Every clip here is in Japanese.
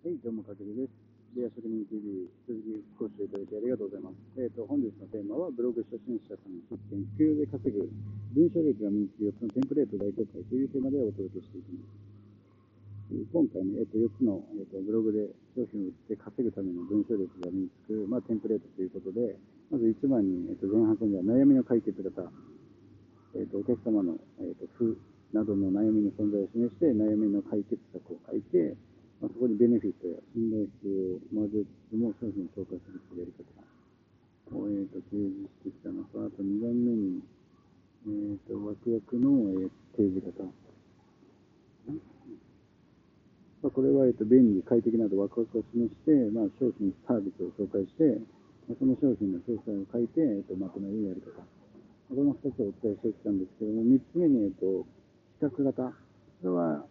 はい、どうも、かけるです。レア職人 TV、続きご視聴いただきありがとうございます。えっ、ー、と、本日のテーマは、ブログ初心者さん出展、副業で稼ぐ、文章力が身につく4つのテンプレート大公開というテーマでお届けしていきます。今回ね、えっ、ー、と、4つの、えーと、ブログで商品を売って稼ぐための文章力が身につく、まあ、テンプレートということで、まず1番に、えっ、と、前半戦では悩みの解決型、えっ、と、お客様の、えっ、と、負などの悩みの存在を示して、悩みの解決策を書いて、まあ、そこにベネフィットや信頼性を混ぜても商品を紹介するというやり方を、えーと、提示してきたのと、あと2番目に、えーと、枠役の、えー、提示型。まあ、これは、えーと、便利、快適などワクワクを示して、まあ、商品、サービスを紹介して、まあ、その商品の詳細を書いて、えー、とまとめるやり方。この2つをお伝えしてきたんですけども、3つ目に、えー、と比較型。これは、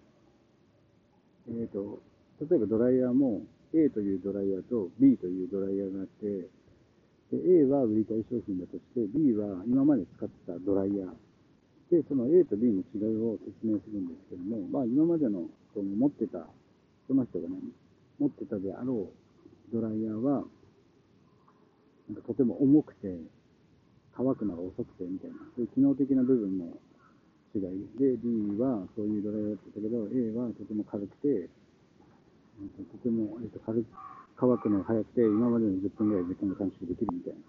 えーと例えばドライヤーも A というドライヤーと B というドライヤーがあって、で A は売りたい商品だとして、B は今まで使ってたドライヤー。で、その A と B の違いを説明するんですけども、まあ今までのその持ってた、その人がね、持ってたであろうドライヤーは、なんかとても重くて、乾くのが遅くてみたいな、そういう機能的な部分の違いで、B はそういうドライヤーだったけど、A はとても軽くて、とても、えっと、軽乾くのが早くて、今までの10分ぐらい時間が短縮できるみたいな。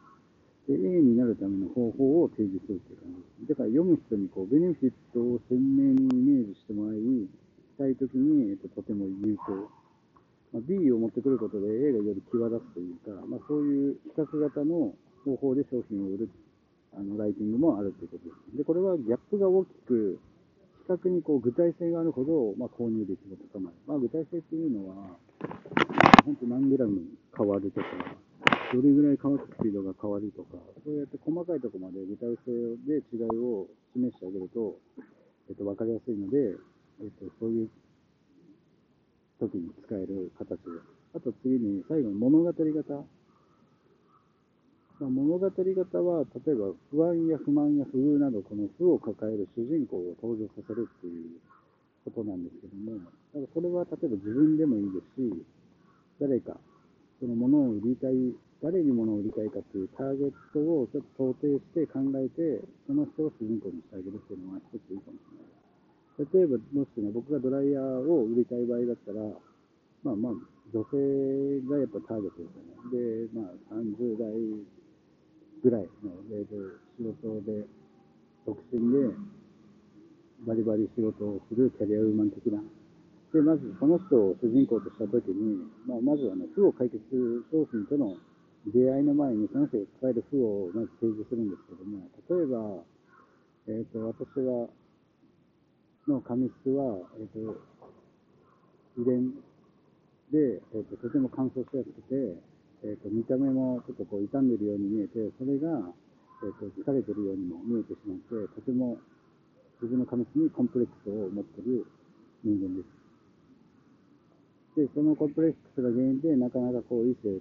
で、A になるための方法を提示するっていう感じです。だから読む人にこう、ベネフィットを鮮明にイメージしてもらい、したいときに、えっと、とても有効。まあ、B を持ってくることで A がより際立つというか、まあ、そういう比較型の方法で商品を売るあのライティングもあるということです。で、これはギャップが大きく、較にこう具体性があるほど、まあ、購入率が高まる。まあ、具体性っていうのは、本当何グラム変わるとか、どれぐらい乾くスピードが変わるとか、そうやって細かいところまで具体性で違いを示してあげると、えっと、分かりやすいので、えっと、そういう時に使える形で。あと次に、最後に物語型。まあ、物語型は、例えば不安や不満や不遇など、この負を抱える主人公を登場させるっていうことなんですけども、だからそれは例えば自分でもいいですし、誰か、その物を売りたい、誰に物を売りたいかっていうターゲットをちょっと想定して考えて、その人を主人公にしてあげるっていうのは一ついいかもしれない。例えば、もしね、僕がドライヤーを売りたい場合だったら、まあまあ、女性がやっぱターゲットですよね。で、まあ、30代ぐらいの、えー、と仕事で、独身で、バリバリ仕事をするキャリアウーマン的な。で、まずその人を主人公としたときに、まあ、まずはね、負を解決する商品との出会いの前に、その人が抱える負をまず提示するんですけども、例えば、えっ、ー、と、私は、の髪質は、えっ、ー、と、遺伝で、えっ、ー、と、とても乾燥しやすくて、えーと、見た目もちょっとこう傷んでるように見えて、それが、えーと、疲れてるようにも見えてしまって、とても自分の髪質にコンプレックスを持ってる人間です。で、そのコンプレックスが原因で、なかなかこう異性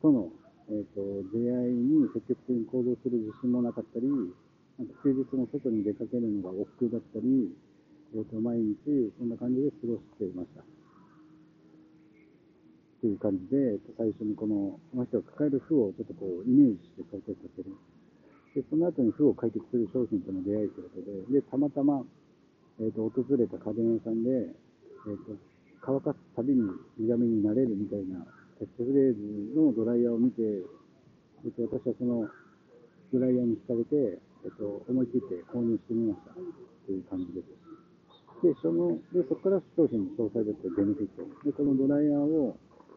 との、えーと、出会いに積極的に行動する自信もなかったり、なんか休日も外に出かけるのが億劫だったり、えーと毎日そんな感じで過ごしていました。っていう感じで、最初にこの、この人が抱える負をちょっとこう、イメージして想定させる。で、その後に負を解決する商品との出会いということで、で、たまたま、え、ー、と、訪れた家電屋さんで、え、ー、と、乾かすたびに苦みになれるみたいな、キャッチフレーズのドライヤーを見て、えっ、と、私はそのドライヤーに惹かれて、えっ、と、思い切って購入してみました。という感じです。で、その、で、そこから商品の詳細だったベネフィット。で、このドライヤーを、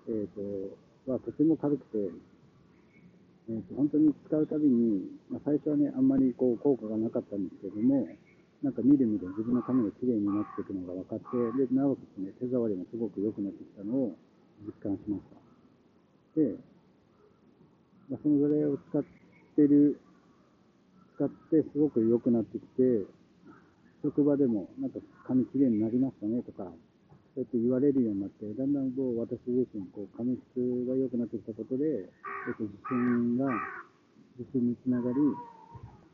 えーと、はとても軽くて、えーと、本当に使うたびに、まあ、最初はね、あんまりこう効果がなかったんですけども、なんかみるみる自分の髪が綺麗になっていくのが分かって、で、なおかつね、手触りもすごく良くなってきたのを実感しました。で、まあ、そのぐらいを使ってる、使ってすごく良くなってきて、職場でもなんか髪綺麗になりましたねとか、そうやって言われるようになって、だんだんこう私自身、こう、髪質が良くなってきたことで、自信が、自信につながり、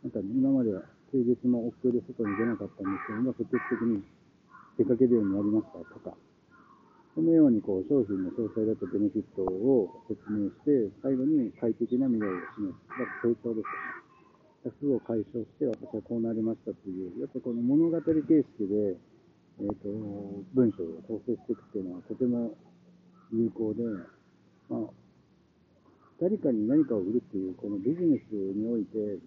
なんか、今までは休日も億劫で外に出なかったんですけども、積極的に出かけるようになりましたとか、このようにこう商品の詳細だったベネフィットを説明して、最後に快適な未来を示す。だ成長ですよね。負を解消して私はこうなりましたっていう、やっぱこの物語形式で、えーと、文章を構成していくっていうのはとても有効で、まあ、誰かに何かを売るっていう、このビジネスにおいて、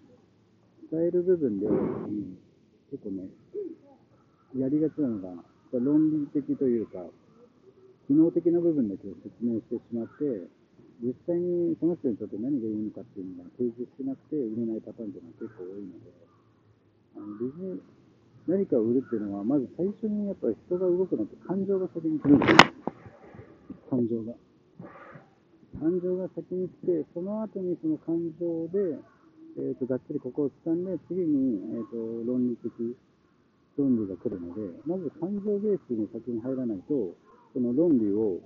伝える部分で、うん、結構ね、やりがちなのが、論理的というか、機能的な部分だけを説明してしまって、実際にその人にとって何がいいのかっていうのが提示してなくて売れないパターンっていうのは結構多いので、あのビジネ何かを売るっていうのは、まず最初にやっぱり人が動くのって感情が先に来るんですよ。感情が。感情が先に来て、その後にその感情で、えーと、がっつりここを掴んで、次に、えーと論理的、論理が来るので、まず感情ベースに先に入らないと、その論理を、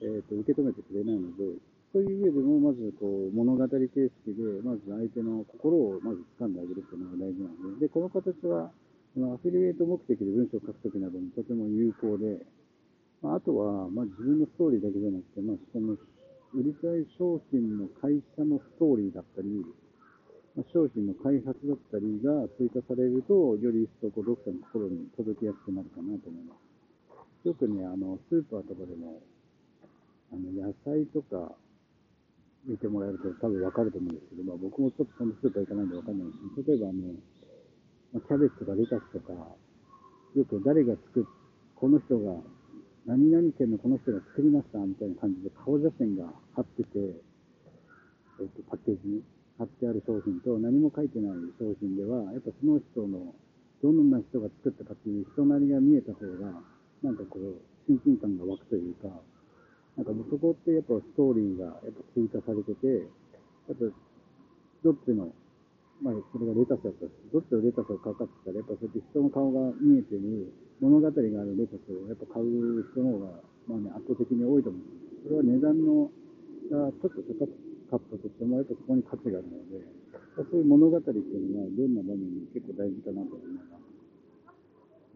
えーと、受け止めてくれないので、そういう上でも、まずこう物語形式で、まず相手の心をまず掴んであげるというのが大事なので、でこの形は、アフィリエイト目的で文章を書くときなどにとても有効で、あ、とは、まあ、自分のストーリーだけじゃなくて、まあ、その売りたい商品の会社のストーリーだったり、商品の開発だったりが追加されると、より一層こう読者の心に届きやすくなるかなと思います。よくね、あの、スーパーとかでも、あの、野菜とか見てもらえると多分わかると思うんですけど、まあ僕もちょっとそのスーパー行かないんでわかんないし、例えばあの、キャベツとかレタスとか、よく誰が作っ、この人が、何々県のこの人が作りましたみたいな感じで顔写真が貼ってて、えっと、パッケージに貼ってある商品と何も書いてない商品では、やっぱその人の、どんな人が作ったかっていう人なりが見えた方が、なんかこう、親近感が湧くというか、なんかそこってやっぱストーリーがやっぱ追加されてて、やっぱどっちの、まあそれがレタスだったし、どっちのレタスをかかってたら、やっぱそうやって人の顔が見えてる物語があるレタスをやっぱ買う人の方が、まあね、圧倒的に多いと思うんです。それは値段のがちょっと高かったとしても、やっぱそこに価値があるので、そういう物語っていうのはどんな場面に結構大事かなと思います。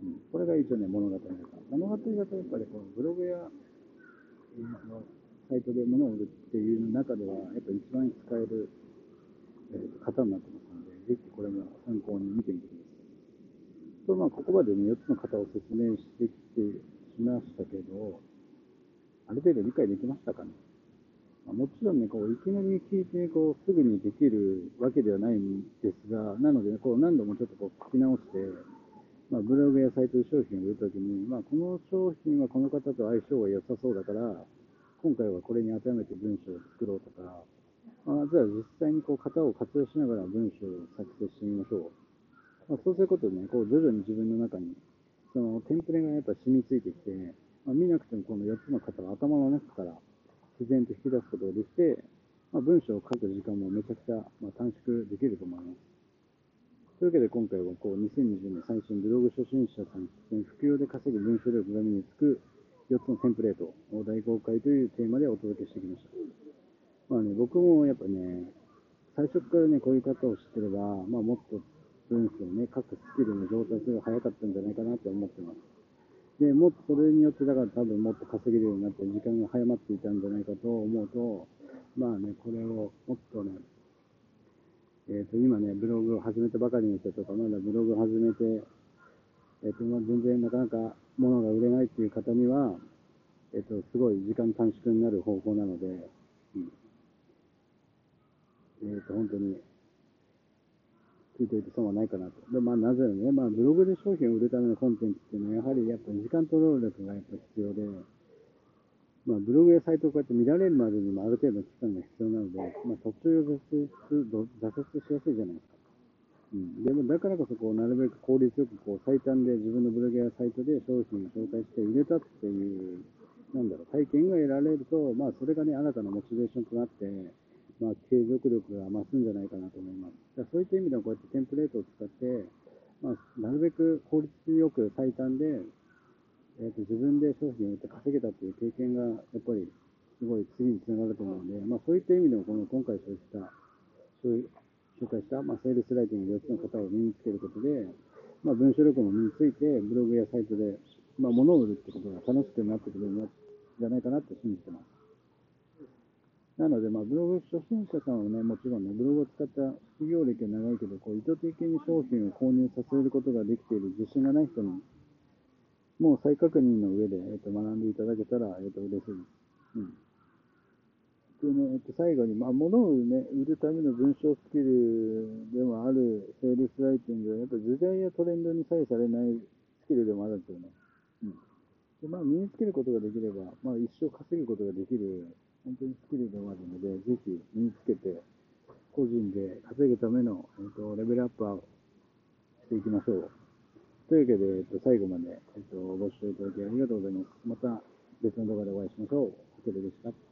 うん、これが一応ね、物語だから。物語だとやっぱりこのブログや、のサイトで物を売るっていう中では、やっぱ一番使える、えー、型になってますので、ぜひこれも参考に見てみてください。と、まあ、ここまでね、4つの型を説明してきてしましたけど、ある程度理解できましたかね？もちろんね、こう、いきなり聞いて、こう、すぐにできるわけではないんですが、なので、ね、こう、何度もちょっとこう、聞き直して、まあ、ブログやサイトで商品を売るときに、まあ、この商品はこの方と相性が良さそうだから、今回はこれに当てはめて文章を作ろうとか、まあ、じゃあ実際にこう型を活用しながら文章を作成してみましょう。まあ、そうすることでね、こう徐々に自分の中に、そのテンプレがやっぱ染みついてきて、まあ、見なくてもこの4つの型を頭の中から自然と引き出すことができて、まあ、文章を書く時間もめちゃくちゃ、ま短縮できると思います。というわけで今回はこう2020年最新ブログ初心者さん副業で稼ぐ文章力が身につく4つのテンプレートを大公開というテーマでお届けしてきました。まあね、僕もやっぱね、最初からね、こういう方を知ってれば、まあもっと文章をね、書くスキルの上達が早かったんじゃないかなと思ってます。で、もっとそれによって、だから多分もっと稼げるようになって時間が早まっていたんじゃないかと思うと、まあね、これをもっとね、えっ、ー、と、今ね、ブログを始めたばかりの人とか、まだブログを始めて、えっ、ー、と、まあ、全然なかなか物が売れないっていう方には、えっ、ー、と、すごい時間短縮になる方法なので、うん。えっ、と、本当に、聞いていて損はないかなと。で、まあ、なぜね、まあ、ブログで商品を売るためのコンテンツっていうのは、やはりやっぱ時間と労力がやっぱ必要で、まあ、ブログやサイトをこうやって見られるまでにもある程度の期間が必要なので、まあ、途中挫折挫折しやすいじゃないですか。うん、でもだからこそこうなるべく効率よくこう最短で自分のブログやサイトで商品を紹介して入れたっていうなんだろう体験が得られると、まあ、それがね新たなモチベーションとなって、まあ、継続力が増すんじゃないかなと思います。そういった意味ではこうやってテンプレートを使って、まあ、なるべく効率よく最短でえーと、自分で商品を売って稼げたっていう経験が、やっぱりすごい次につながると思うので、まあ、そういった意味でも、この今回そうした、紹介した、まあ、セールスライティング4つの方を身につけることで、まあ、文章力も身について、ブログやサイトで、まあ、物を売るってことが楽しくなってくるようになじゃないかなって信じてます。なので、まあ、ブログ初心者さんはね、もちろんね、ブログを使った副業歴は長いけど、こう意図的に商品を購入させることができている自信がない人に、もう再確認の上で、えっと、学んでいただけたら、えっと、嬉しいです。うんでね、えっと、最後に、まあ、物をね、売るための文章スキルでもあるセールスライティングは、やっぱ時代やトレンドに左右されないスキルでもあるんですよね。うん。で、まあ、身につけることができれば、まあ、一生稼ぐことができる、本当にスキルでもあるので、ぜひ身につけて、個人で稼ぐための、えっと、レベルアップをしていきましょう。というわけで、えっと、最後まで、えっと、ご視聴いただきありがとうございます。また別の動画でお会いしましょう。ホテルでした。